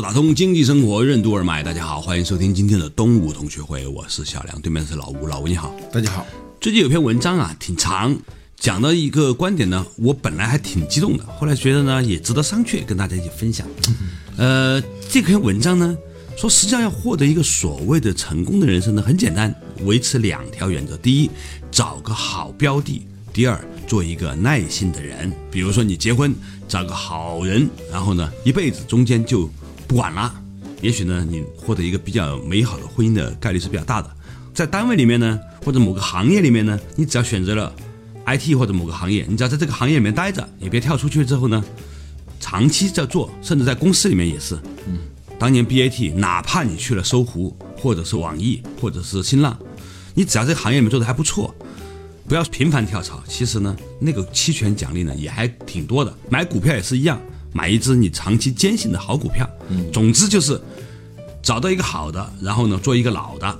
打通经济生活任督二脉，大家好，欢迎收听今天的东吴同学会，我是小梁，对面是老吴，老吴你好，大家好。最近有篇文章啊，挺长，讲的一个观点呢，我本来还挺激动的，后来觉得呢也值得商榷，跟大家一起分享。呃，这篇文章呢说，实际上要获得一个所谓的成功的人生呢，很简单，维持两条原则：第一，找个好标的；第二，做一个耐心的人。比如说你结婚，找个好人，然后呢一辈子中间就不管了，也许呢，你获得一个比较美好的婚姻的概率是比较大的。在单位里面呢，或者某个行业里面呢，你只要选择了 IT 或者某个行业，你只要在这个行业里面待着，也别跳出去之后呢，长期在做，甚至在公司里面也是。嗯，当年 BAT，哪怕你去了搜狐，或者是网易，或者是新浪，你只要这个行业里面做的还不错，不要频繁跳槽。其实呢，那个期权奖励呢也还挺多的，买股票也是一样。买一只你长期坚信的好股票，总之就是找到一个好的，然后呢做一个老的，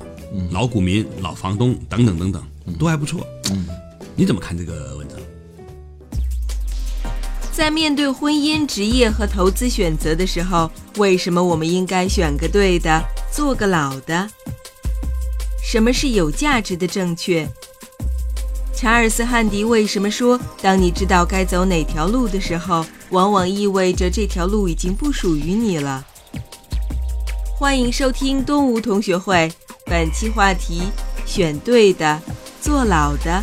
老股民、老房东等等等等，都还不错。你怎么看这个文章？在面对婚姻、职业和投资选择的时候，为什么我们应该选个对的，做个老的？什么是有价值的正确？查尔斯·汉迪为什么说，当你知道该走哪条路的时候，往往意味着这条路已经不属于你了？欢迎收听东吴同学会，本期话题：选对的，做老的。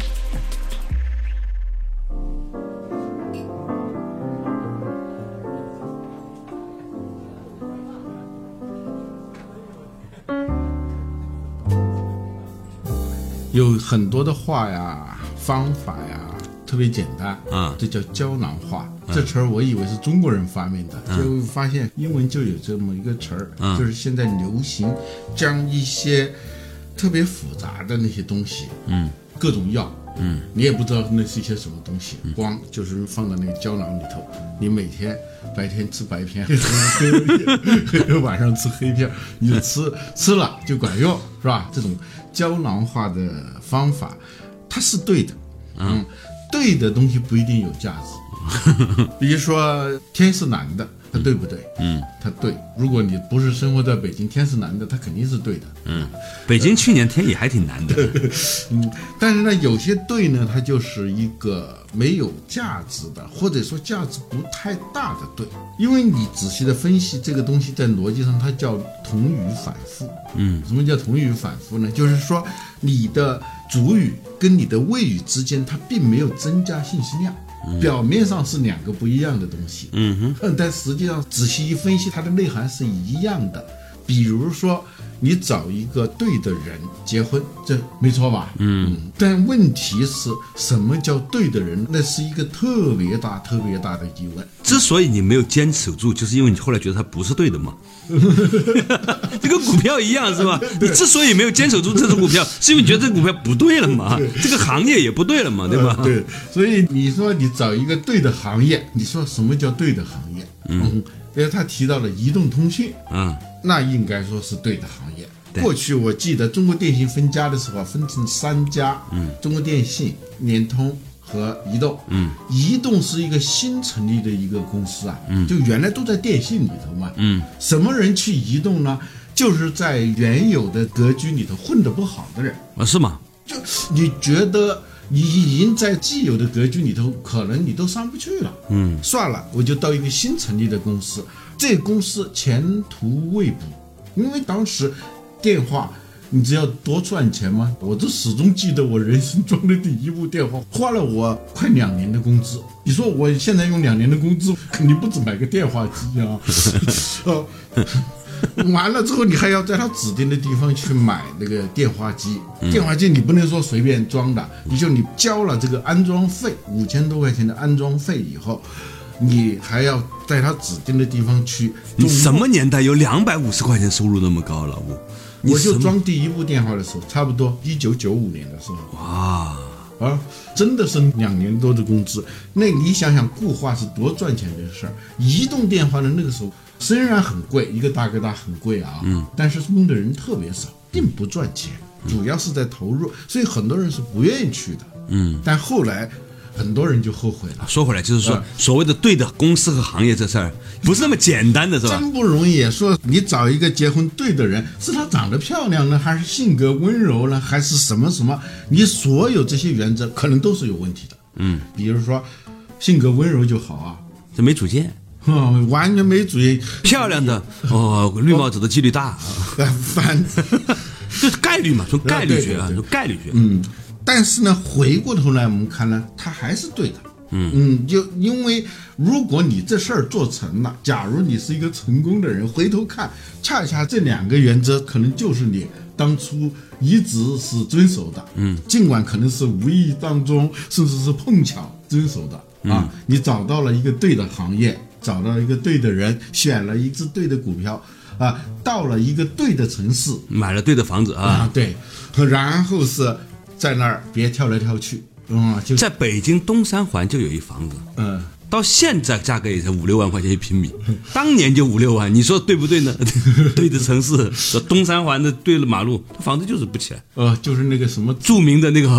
有很多的话呀、方法呀，特别简单啊这叫胶囊化。这词儿我以为是中国人发明的，就发现英文就有这么一个词儿，嗯。就是现在流行将一些特别复杂的那些东西，嗯，各种药，嗯，你也不知道那是一些什么东西，光就是放到那个胶囊里头，你每天白天吃白片，晚上吃黑片，你就吃吃了就管用，是吧？这种胶囊化的方法，它是对的，嗯，对的东西不一定有价值。比如说天是蓝的，它对不对？嗯，它对。如果你不是生活在北京，天是蓝的，它肯定是对的。嗯，北京去年天也还挺蓝的。嗯，但是呢，有些对呢，它就是一个没有价值的，或者说价值不太大的对。因为你仔细的分析这个东西，在逻辑上它叫同语反复。嗯，什么叫同语反复呢？就是说你的主语跟你的谓语之间，它并没有增加信息量。表面上是两个不一样的东西，嗯哼，但实际上仔细一分析，它的内涵是一样的。比如说，你找一个对的人结婚，这没错吧？嗯。但问题是什么叫对的人？那是一个特别大、特别大的疑问。之所以你没有坚持住，就是因为你后来觉得它不是对的嘛。这跟股票一样是吧？你之所以没有坚守住这只股票，是因为你觉得这股票不对了嘛？这个行业也不对了嘛？对吧？对，所以你说你找一个对的行业，你说什么叫对的行业？嗯，因为他提到了移动通讯，嗯，那应该说是对的行业。过去我记得中国电信分家的时候啊，分成三家，嗯，中国电信、联通和移动，嗯，移动是一个新成立的一个公司啊，嗯，就原来都在电信里头嘛，嗯，什么人去移动呢？就是在原有的格局里头混得不好的人，啊是吗？就你觉得你已经在既有的格局里头，可能你都上不去了。嗯，算了，我就到一个新成立的公司，这个公司前途未卜，因为当时电话。你只要多赚钱吗？我都始终记得我人生中的第一部电话，花了我快两年的工资。你说我现在用两年的工资，肯定不止买个电话机啊？哦，完了之后，你还要在他指定的地方去买那个电话机。电话机你不能说随便装的，你就你交了这个安装费五千多块钱的安装费以后，你还要在他指定的地方去你什么年代有两百五十块钱收入那么高，老吴？我就装第一部电话的时候，差不多一九九五年的时候哇，啊，真的是两年多的工资。那你想想，固话是多赚钱的事儿。移动电话的，那个时候虽然很贵，一个大哥大很贵啊，嗯，但是用的人特别少，并不赚钱，主要是在投入，所以很多人是不愿意去的，嗯。但后来很多人就后悔了。说回来就是说，嗯所谓的对的公司和行业这事儿，不是那么简单的，是吧？真不容易。说你找一个结婚对的人，是他长得漂亮呢，还是性格温柔呢，还是什么什么？你所有这些原则可能都是有问题的。嗯，比如说性格温柔就好啊，这没主见。哼，完全没主意。漂亮的哦，绿帽子的几率大，反，就是概率嘛，从概率学啊，从概率学。嗯，但是呢，回过头来我们看呢，他还是对的。嗯嗯就因为如果你这事儿做成了，假如你是一个成功的人，回头看，恰恰这两个原则可能就是你当初一直是遵守的。嗯，尽管可能是无意当中，甚至是碰巧遵守的啊，你找到了一个对的行业，找到了一个对的人，选了一只对的股票。啊，到了一个对的城市买了对的房子啊，啊，对，然后是在那儿别跳来跳去，嗯，就在北京东三环就有一房子，嗯，到现在价格也才五六万块钱一平米，当年就五六万，你说对不对呢？对的城市，这东三环的对了马路，房子就是不起来。呃，就是那个什么著名的那个，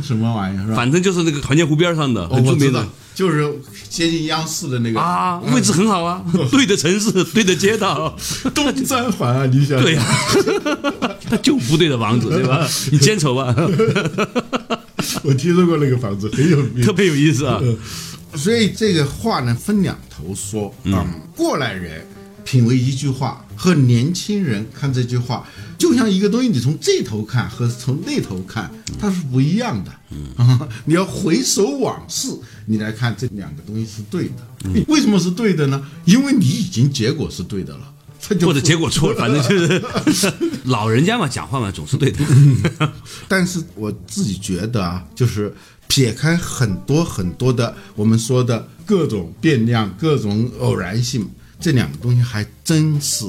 什么玩意儿是吧？反正就是那个团结湖边上的，哦很著名的就是接近央视的那个啊，位置很好啊，对的城市，对的街道，东三环啊，你想。对呀、他就不对的房子，对吧？你坚守吧，我听说过那个房子很有名。特，别有意思啊。所以这个话呢分两头说。啊、过来人品味一句话和年轻人看这句话，就像一个东西，你从这头看和从那头看，它是不一样的。嗯，你要回首往事，你来看这两个东西是对的。为什么是对的呢？因为你已经结果是对的了。或者结果错了，反正就是 老人家嘛，讲话嘛总是对的。但是我自己觉得啊，就是撇开很多很多的我们说的各种变量、各种偶然性，这两个东西还真是，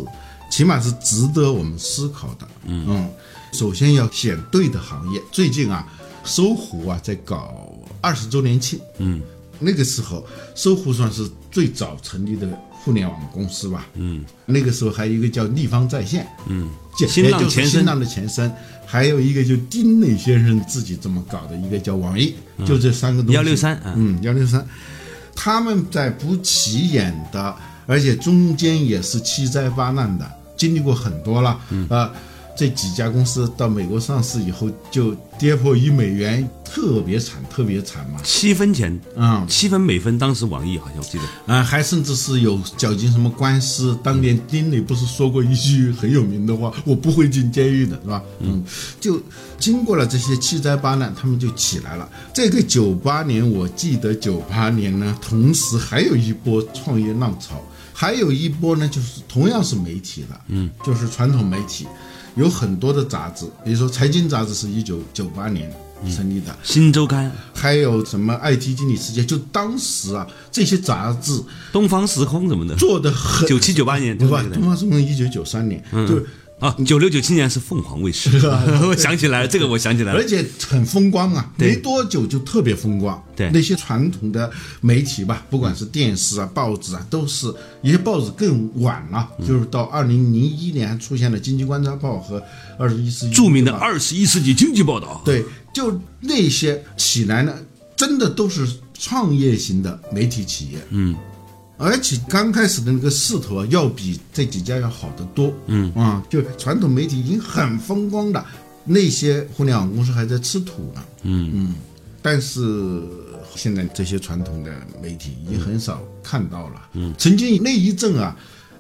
起码是值得我们思考的。嗯首先要选对的行业。最近啊，搜狐啊在搞二十周年庆。嗯，那个时候搜狐算是最早成立的互联网公司吧。嗯，那个时候还有一个叫立方在线。嗯，新浪前身新浪的前身，还有一个就丁磊先生自己这么搞的一个叫网易，就这三个东西。163啊嗯，幺六三，他们在不起眼的，而且中间也是七灾八难的，经历过很多了。嗯啊。这几家公司到美国上市以后就跌破一美元，特别惨，特别惨嘛。七分钱，嗯七分美分，当时网易好像我记得，啊，还甚至是有搅进什么官司。当年丁磊不是说过一句很有名的话：“我不会进监狱的，是吧？”嗯，就经过了这些七灾八难，他们就起来了。这个九八年，我记得九八年呢，同时还有一波创业浪潮，还有一波呢，就是同样是媒体的，嗯，就是传统媒体，有很多的杂志，比如说《财经》杂志是一九九八年成立的，新周刊、还有什么 IT 经理世界，就当时啊，这些杂志东方时空什么的，做的很九七九八年，对吧？东方时空一九九三年，就是啊，九六九七年是凤凰卫视，我想起来了，这个我想起来了。而，且很风光啊，没多久就特别风光。对。那些传统的媒体吧，不管是电视啊、报纸啊，都是一些报纸更晚了，嗯。就是到二零零一年出现了《经济观察报》和《二十一世纪》著名的二十一世纪经济报道，对，就那些起来呢，真的都是创业型的媒体企业。嗯，而且刚开始的那个势头啊，要比这几家要好得多。嗯啊，就传统媒体已经很风光的，那些互联网公司还在吃土呢。嗯嗯，但是。现在这些传统的媒体已经很少看到了。嗯，曾经那一阵啊，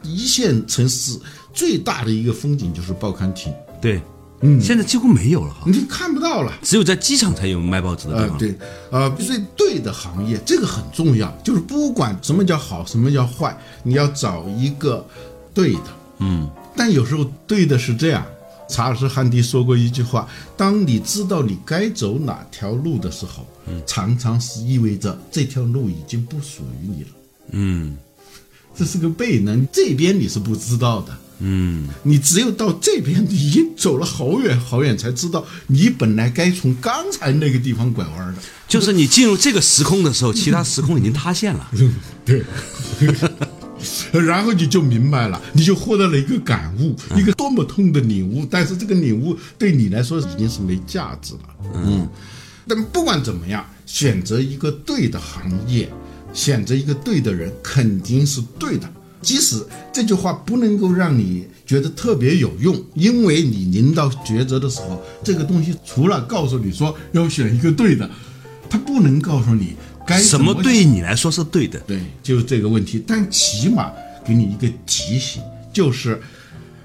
一线城市最大的一个风景就是报刊亭，对，嗯，现在几乎没有了哈，你看不到了。只有在机场才有卖报纸的地呃，方。对，呃，所以对的行业这个很重要，就是不管什么叫好，什么叫坏，你要找一个对的。嗯，但有时候对的是这样。查尔斯·汉迪说过一句话：“当你知道你该走哪条路的时候，常常是意味着这条路已经不属于你了。”嗯这是个悖论，这边你是不知道的。嗯，你只有到这边，你已经走了好远好远，才知道你本来该从刚才那个地方拐弯的。就是你进入这个时空的时候，其他时空已经塌陷了。对，然后你就明白了，你就获得了一个感悟，一个多么痛的领悟。但是这个领悟对你来说已经是没价值了。嗯，但不管怎么样，选择一个对的行业，选择一个对的人，肯定是对的。即使这句话不能够让你觉得特别有用，因为你临到抉择的时候，这个东西除了告诉你说要选一个对的，它不能告诉你该什么怎对你来说是对的？对，就是这个问题。但起码给你一个提醒，就是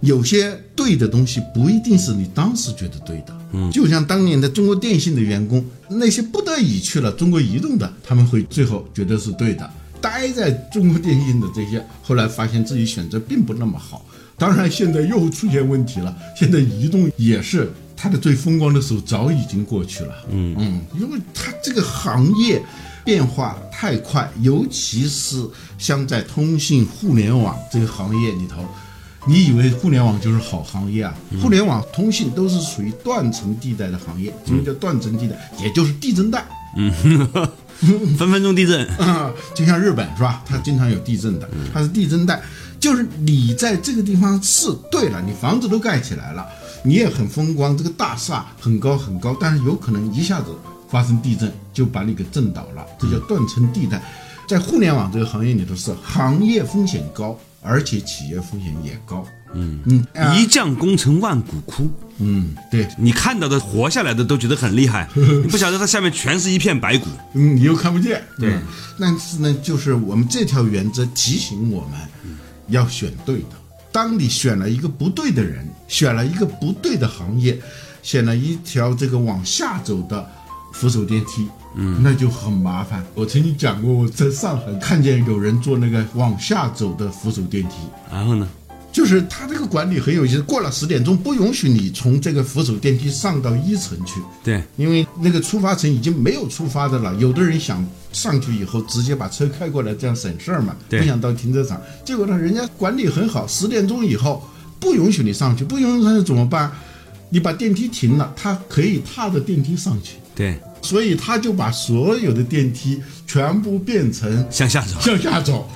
有些对的东西不一定是你当时觉得对的。嗯，就像当年的中国电信的员工，那些不得已去了中国移动的，他们会最后觉得是对的。待在中国电信的这些，后来发现自己选择并不那么好。当然，现在又出现问题了。现在移动也是它的最风光的时候早已经过去了。嗯嗯，因为它这个行业变化太快，尤其是像在通信、互联网这个行业里头，你以为互联网就是好行业啊？互联网、通信都是属于断层地带的行业。什么叫断层地带？也就是地震带。分分钟地震。啊，就像日本是吧？它经常有地震的，它是地震带，就是你在这个地方是对了，你房子都盖起来了，你也很风光，这个大厦很高很高，但是有可能一下子发生地震，就把你给震倒了，这叫断层地带。在互联网这个行业里头是行业风险高，而且企业风险也高。嗯嗯啊一将功成万骨枯，嗯，对，你看到的活下来的都觉得很厉害，你不晓得它下面全是一片白骨。嗯，你又看不见。对，但是呢，就是我们这条原则提醒我们，要选对的。当你选了一个不对的人，选了一个不对的行业，选了一条这个往下走的扶手电梯，嗯，那就很麻烦。我曾经讲过，我在上海看见有人坐那个往下走的扶手电梯，然后呢？就是他这个管理很有意思，过了十点钟不允许你从这个扶手电梯上到一层去。对，因为那个出发层已经没有出发的了，有的人想上去以后直接把车开过来，这样省事儿嘛，对不想到停车场。结果呢，人家管理很好，十点钟以后不允许你上去，不允许上去怎么办？你把电梯停了，他可以踏着电梯上去，对，所以他就把所有的电梯全部变成向下走。向下走。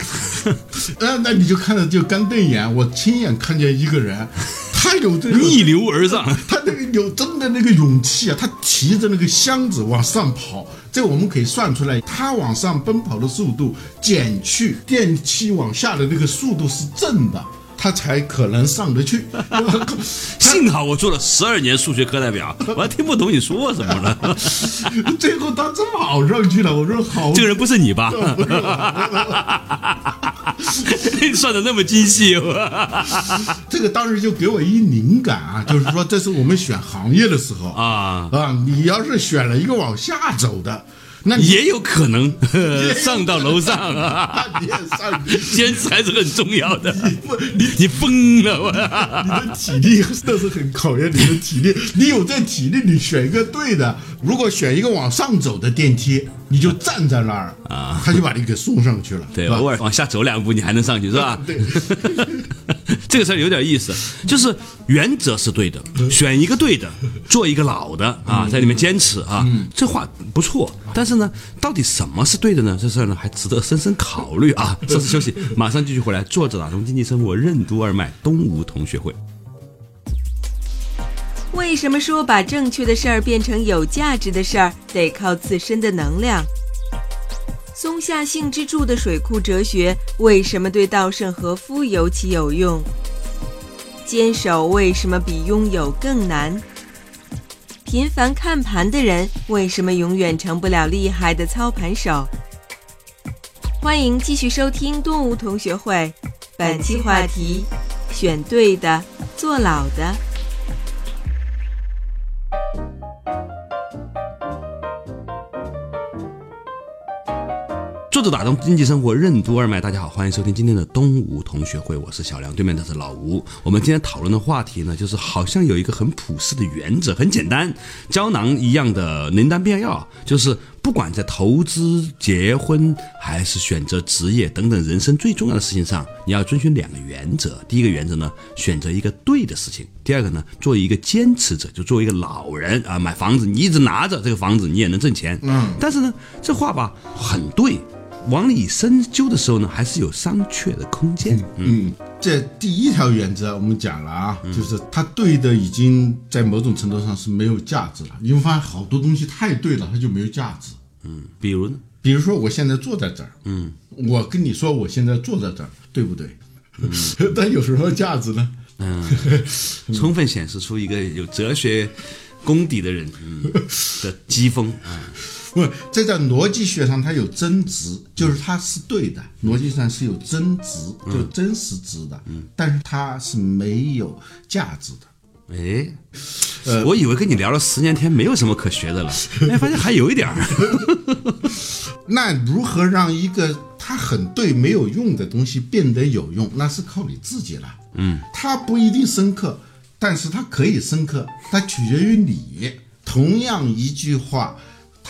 呃，那你就看着就干瞪眼。我亲眼看见一个人，他有这个逆流而上，他那个有真的那个勇气啊，他提着那个箱子往上跑，这我们可以算出来，他往上奔跑的速度减去电梯往下的那个速度是正的，他才可能上得去。幸好我做了十二年数学课代表，我还听不懂你说什么了。最后他真跑上去了，我说好，这个人不是你吧？算的那么精细，这个当时就给我一灵感啊，就是说这是我们选行业的时候啊啊，你要是选了一个往下走的，那也有可能 上到楼上啊。你也上去。坚持还是很重要的。不，你你疯了吧！你的体力这是很考验你的体力。你有这体力，你选一个对的。如果选一个往上走的电梯，你就站在那儿啊，他就把你给送上去了。对，吧偶尔往下走两步，你还能上去是吧？对，这个事儿有点意思，就是原则是对的，选一个对的，做一个老的啊，在里面坚持啊，这话不错。但是呢，到底什么是对的呢？这事儿呢，还值得深深考虑啊。稍事休息，马上继续回来。作者打通经济生活任督二脉，东吴同学会。为什么说把正确的事儿变成有价值的事儿，得靠自身的能量？松下幸之助的水库哲学为什么对稻盛和夫尤其有用？坚守为什么比拥有更难？频繁看盘的人为什么永远成不了厉害的操盘手？欢迎继续收听动物同学会，本期话题：选对的，做老的。作作者打通经济生活任督二脉，大家好，欢迎收听今天的东吴同学会，我是小梁，对面的是老吴。我们今天讨论的话题呢，就是好像有一个很普世的原则，很简单，胶囊一样的灵丹妙药，就是不管在投资、结婚还是选择职业等等人生最重要的事情上，你要遵循两个原则。第一个原则呢，选择一个对的事情；第二个呢，作为一个坚持者，就作为一个老人啊，买房子你一直拿着这个房子，你也能挣钱。嗯，但是呢，这话吧很对。往里深究的时候呢，还是有商榷的空间。嗯，这第一条原则我们讲了啊，就是它对的已经在某种程度上是没有价值了。你会发现好多东西太对了，它就没有价值。嗯，比如呢？比如说我现在坐在这儿，嗯，我跟你说我现在坐在这儿，对不对？嗯，但有什么价值呢？嗯，充分显示出一个有哲学功底的人嗯的讥讽啊。不，这在逻辑学上它有真值，就是它是对的，逻辑上是有真值，就真实值的，嗯但是它是没有价值的。哎，呃，我以为跟你聊了十年天没有什么可学的了，哎，发现还有一点儿。那如何让一个它很对没有用的东西变得有用？那是靠你自己了。嗯，它不一定深刻，但是它可以深刻，它取决于你。同样一句话。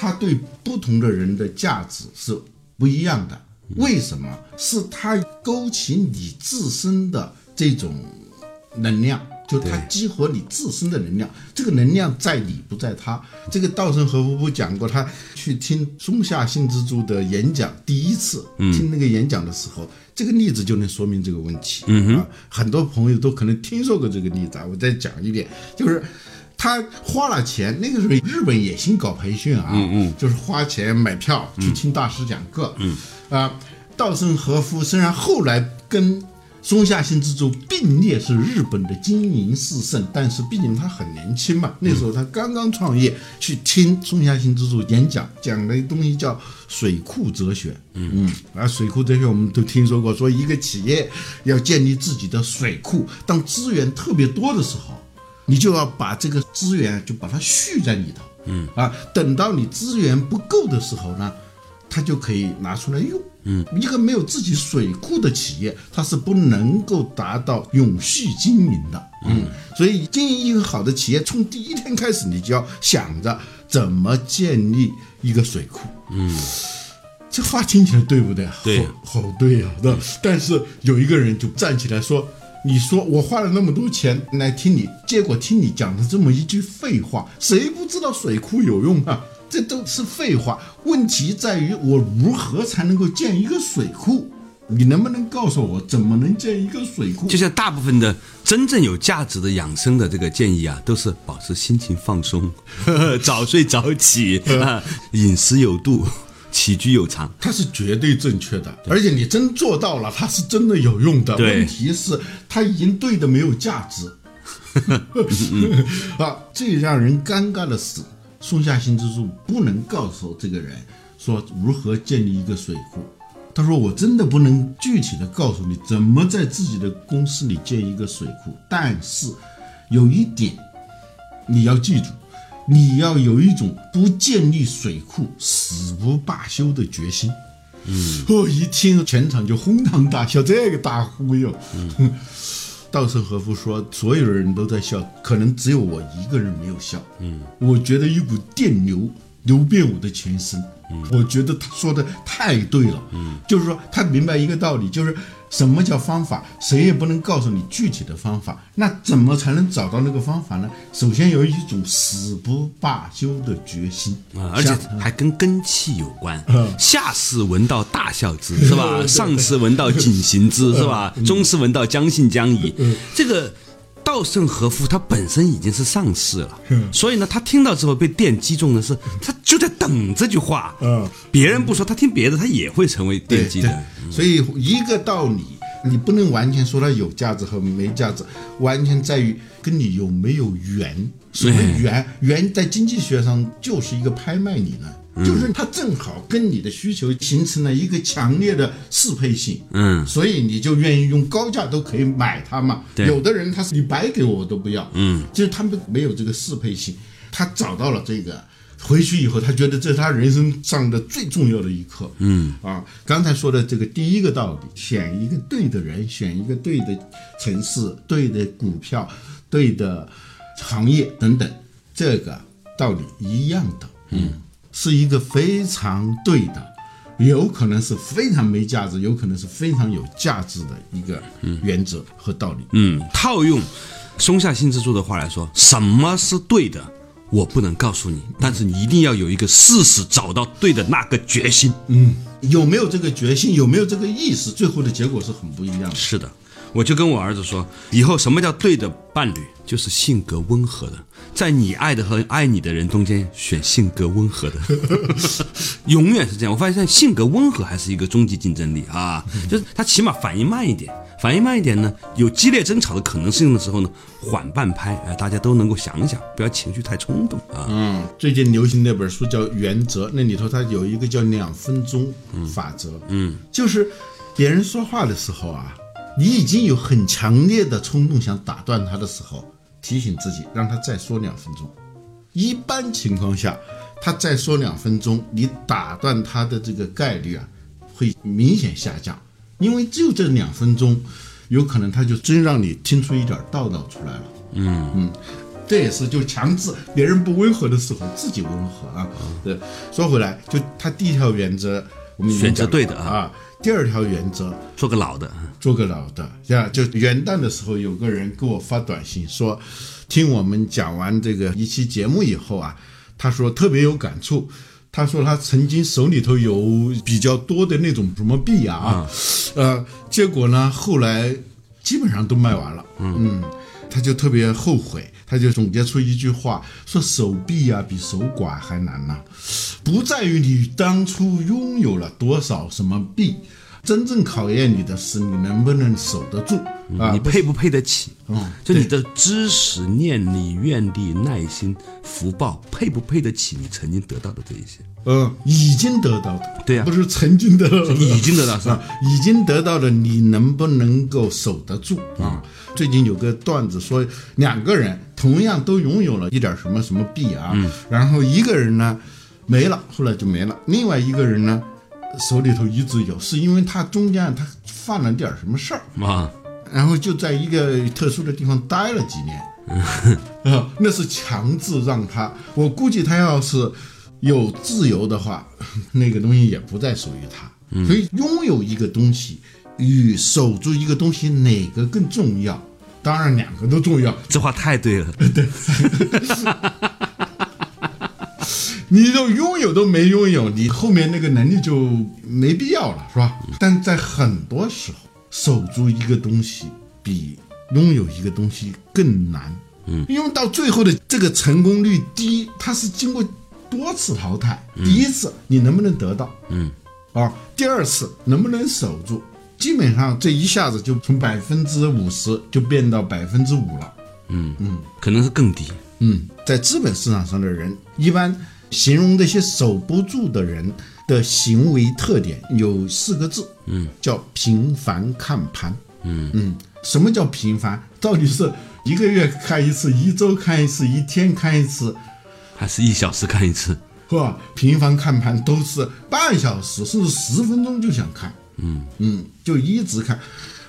它对不同的人的价值是不一样的，为什么？是它勾起你自身的这种能量，就它激活你自身的能量。这个能量在你，不在他。这个稻盛和夫不讲过，他去听松下幸之助的演讲，第一次听那个演讲的时候，这个例子就能说明这个问题。嗯哼，很多朋友都可能听说过这个例子啊，我再讲一遍，就是。他花了钱，那个时候日本也兴搞培训啊，嗯嗯，就是花钱买票去听大师讲课，嗯，啊，稻盛和夫虽然后来跟松下幸之助并列是日本的经营四圣，但是毕竟他很年轻嘛，那时候他刚刚创业，去听松下幸之助演讲，讲的东西叫水库哲学，嗯。嗯，啊，水库哲学我们都听说过，说一个企业要建立自己的水库，当资源特别多的时候。你就要把这个资源就把它蓄在里头，嗯。啊，等到你资源不够的时候呢，它就可以拿出来用，嗯，一个没有自己水库的企业，它是不能够达到永续经营的，嗯，所以经营一个好的企业，从第一天开始，你就要想着怎么建立一个水库，嗯，这话听起来对不对？对，好对呀，那但是有一个人就站起来说。你说我花了那么多钱来听你，结果听你讲的这么一句废话，谁不知道水库有用啊？这都是废话。问题在于我如何才能够建一个水库？你能不能告诉我怎么能建一个水库？就像大部分的真正有价值的养生的这个建议啊，都是保持心情放松，呵 呵早睡早起 啊，饮食有度。起居有常，它是绝对正确的，而且你真做到了，它是真的有用的。问题是它已经对的没有价值。啊，最让人尴尬的是，松下幸之助不能告诉这个人说如何建立一个水库。他说：“我真的不能具体的告诉你怎么在自己的公司里建一个水库，但是有一点你要记住。”你要有一种不建立水库死不罢休的决心。嗯，我一听全场就哄堂大笑，这个大忽悠。嗯，稻盛和夫说，所有的人都在笑，可能只有我一个人没有笑。嗯，我觉得一股电流流遍我的全身。嗯，我觉得他说的太对了。嗯，就是说他明白一个道理，就是。什么叫方法？谁也不能告诉你具体的方法。那怎么才能找到那个方法呢？首先有一种死不罢休的决心啊，而且还跟根气有关。下士闻道大笑 之，是吧？上士闻道谨行之，是吧？中士闻道将信将疑。这个。稻盛和夫他本身已经是上市了，所以呢，他听到之后被电击中的是，他就在等这句话。嗯，别人不说，他听别的，他也会成为电击的。所以一个道理，你不能完全说它有价值和没价值，完全在于跟你有没有缘。什么缘？缘在经济学上就是一个拍卖理论。就是它正好跟你的需求形成了一个强烈的适配性，嗯，所以你就愿意用高价都可以买它嘛。有的人他是你白给我我都不要，嗯，就是他们没有这个适配性，他找到了这个回去以后，他觉得这是他人生上的最重要的一课。嗯啊，刚才说的这个第一个道理，选一个对的人，选一个对的城市、对的股票、对的行业等等，这个道理一样的。嗯，是一个非常对的，有可能是非常没价值，有可能是非常有价值的一个原则和道理。嗯，套用松下幸之助的话来说，什么是对的，我不能告诉你，但是你一定要有一个事实找到对的那个决心。嗯，有没有这个决心，有没有这个意识，最后的结果是很不一样的。是的，我就跟我儿子说，以后什么叫对的伴侣，就是性格温和的，在你爱的和爱你的人中间选性格温和的，永远是这样。我发现性格温和还是一个终极竞争力啊，就是他起码反应慢一点，反应慢一点呢，有激烈争吵的可能性的时候呢，缓半拍，哎，大家都能够想一想，不要情绪太冲动啊。嗯，最近流行那本书叫《原则》，那里头它有一个叫两分钟法则。嗯，就是别人说话的时候啊，你已经有很强烈的冲动想打断他的时候，提醒自己让他再说两分钟。一般情况下，他再说两分钟，你打断他的这个概率啊，会明显下降，因为就这两分钟，有可能他就真让你听出一点道道出来了。嗯嗯，这也是就强制别人不温和的时候自己温和啊。对，说回来，就他第一条原则，我们选择对的啊啊。第二条原则，做个老的，做个老的，呀，就元旦的时候，有个人给我发短信说，听我们讲完这个一期节目以后啊，他说特别有感触。他说他曾经手里头有比较多的那种什么币啊，呃，结果呢后来基本上都卖完了，嗯，他就特别后悔，他就总结出一句话，说手臂啊比手寡还难呐、不在于你当初拥有了多少什么币，真正考验你的是你能不能守得住啊！你配不配得起？嗯就你的知识、念力、愿力、耐心、福报，配不配得起你曾经得到的这一些？嗯，已经得到的，对呀不是曾经得到的，已经得到是吧啊，已经得到的，你能不能够守得住啊？最近有个段子说，两个人同样都拥有了一点什么什么币啊，然后一个人呢没了，后来就没了，另外一个人呢手里头一直有，是因为他中间他犯了点什么事儿，啊，然后就在一个特殊的地方待了几年，啊，那是强制让他。我估计他要是有自由的话，那个东西也不再属于他。所以拥有一个东西与守住一个东西哪个更重要？当然两个都重要。这话太对了。你都拥有都没拥有，你后面那个能力就没必要了，是吧？但在很多时候，守住一个东西比拥有一个东西更难。嗯，因为到最后的这个成功率低，它是经过多次淘汰。第一次你能不能得到？嗯，啊，第二次能不能守住？基本上这一下子就从百分之五十就变到百分之五了。嗯嗯可能是更低。嗯，在资本市场上的人，一般形容这些守不住的人的行为特点有四个字，嗯，叫频繁看盘。嗯嗯，什么叫频繁？到底是一个月看一次，一周看一次，一天看一次，还是一小时看一次？是吧？频繁看盘都是半小时甚至十分钟就想看，嗯嗯，就一直看。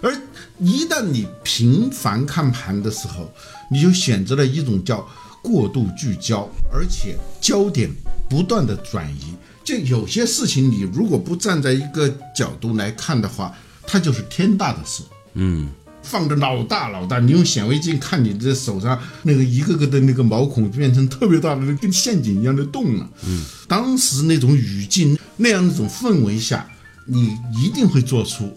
而一旦你频繁看盘的时候，你就选择了一种叫过度聚焦，而且焦点不断的转移。就有些事情，你如果不站在一个角度来看的话，它就是天大的事。嗯放着老大老大，你用显微镜看你的手上那个一个个的那个毛孔变成特别大的跟陷阱一样的洞了。嗯，当时那种语境那样一种氛围下，你一定会做出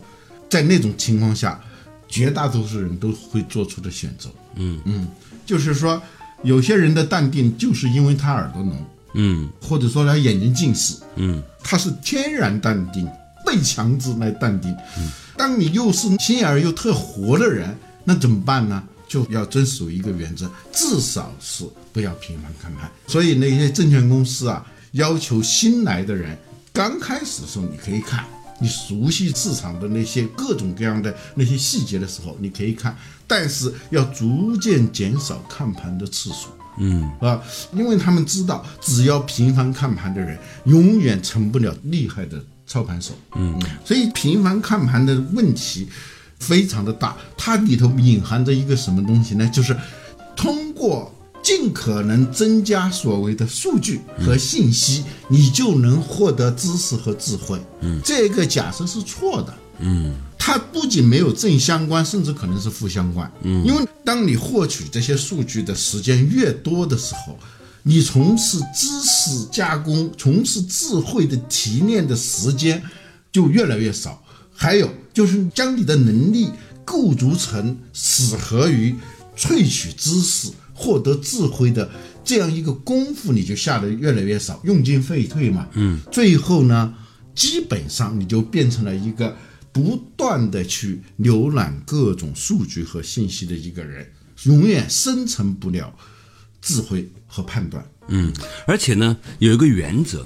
在那种情况下，绝大多数人都会做出的选择。嗯嗯，就是说有些人的淡定就是因为他耳朵聋，嗯或者说他眼睛近视，嗯，他是天然淡定，被强制来淡定。嗯当你又是心眼儿又特活的人，那怎么办呢？就要遵守一个原则，至少是不要频繁看盘。所以那些证券公司啊，要求新来的人刚开始的时候你可以看，你熟悉市场的那些各种各样的那些细节的时候，你可以看，但是要逐渐减少看盘的次数。嗯啊，因为他们知道，只要频繁看盘的人，永远成不了厉害的操盘手。嗯，所以频繁看盘的问题非常的大，它里头隐含着一个什么东西呢？就是通过尽可能增加所谓的数据和信息，你就能获得知识和智慧。嗯，这个假设是错的。嗯，它不仅没有正相关，甚至可能是负相关。嗯，因为当你获取这些数据的时间越多的时候，你从事知识加工、从事智慧的提炼的时间就越来越少。还有就是将你的能力构筑成适合于萃取知识、获得智慧的这样一个功夫，你就下的越来越少，用进废退嘛。嗯，最后呢，基本上你就变成了一个。不断的去浏览各种数据和信息的一个人，永远生成不了智慧和判断。嗯，而且呢，有一个原则：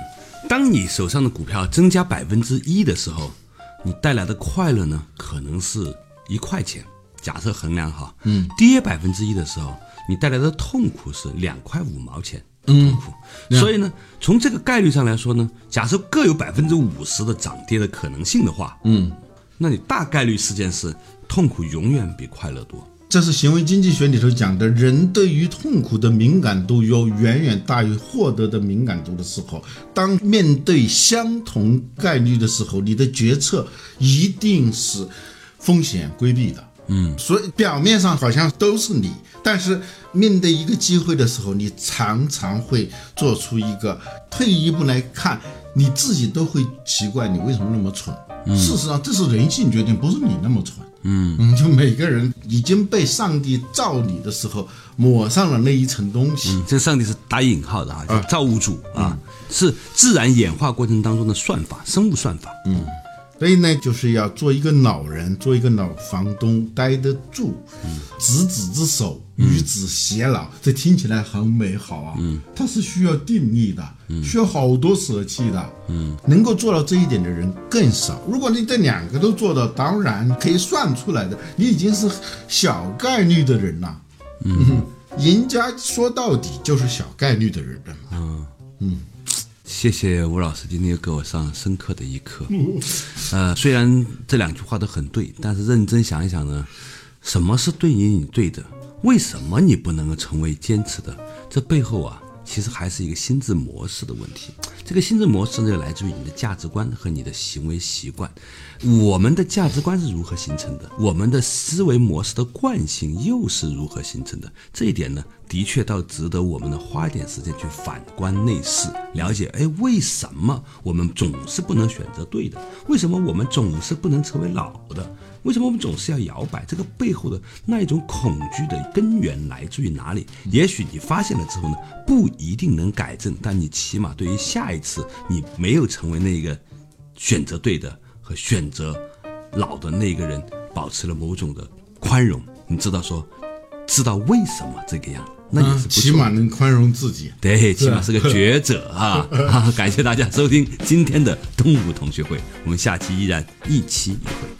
当你手上的股票增加百分之一的时候，你带来的快乐呢，可能是一块钱。假设衡量哈，嗯，跌百分之一的时候，你带来的痛苦是两块五毛钱。痛苦。所以呢，从这个概率上来说呢，假设各有百分之五十的涨跌的可能性的话，嗯。那你大概率事件是痛苦永远比快乐多，这是行为经济学里头讲的，人对于痛苦的敏感度要远远大于获得的敏感度的时候，当面对相同概率的时候，你的决策一定是风险规避的。嗯，所以表面上好像都是你，但是面对一个机会的时候，你常常会做出一个退一步来看，你自己都会奇怪你为什么那么蠢。事实上，这是人性决定，不是你那么蠢。嗯嗯，就每个人已经被上帝造你的时候抹上了那一层东西。这上帝是打引号的啊，造物主啊，是自然演化过程当中的算法，生物算法。嗯。所以呢，就是要做一个老人，做一个老房东，待得住，执子之手，与子偕老，这听起来很美好啊。嗯，它是需要定力的，嗯需要好多舍弃的。嗯，能够做到这一点的人更少。如果你这两个都做到，当然可以算出来的，你已经是小概率的人了。嗯，赢家说到底就是小概率的人了。嗯嗯。谢谢吴老师今天又给我上深刻的一课。呃，虽然这两句话都很对，但是认真想一想呢，什么是对你你对的？为什么你不能够成为坚持的？这背后啊。其实还是一个心智模式的问题。这个心智模式呢，来自于你的价值观和你的行为习惯。我们的价值观是如何形成的？我们的思维模式的惯性又是如何形成的？这一点呢，的确倒值得我们呢花点时间去反观内视，了解。哎，为什么我们总是不能选择对的？为什么我们总是不能成为老的？为什么我们总是要摇摆？这个背后的那一种恐惧的根源来自于哪里？也许你发现了之后呢，不一定能改正，但你起码对于下一次你没有成为那个选择对的和选择老的那个人，保持了某种的宽容。你知道说，知道为什么这个样，那也是起码能宽容自己。对，起码是个觉者啊！啊，感谢大家收听今天的东吴同学会，我们下期依然一期一会。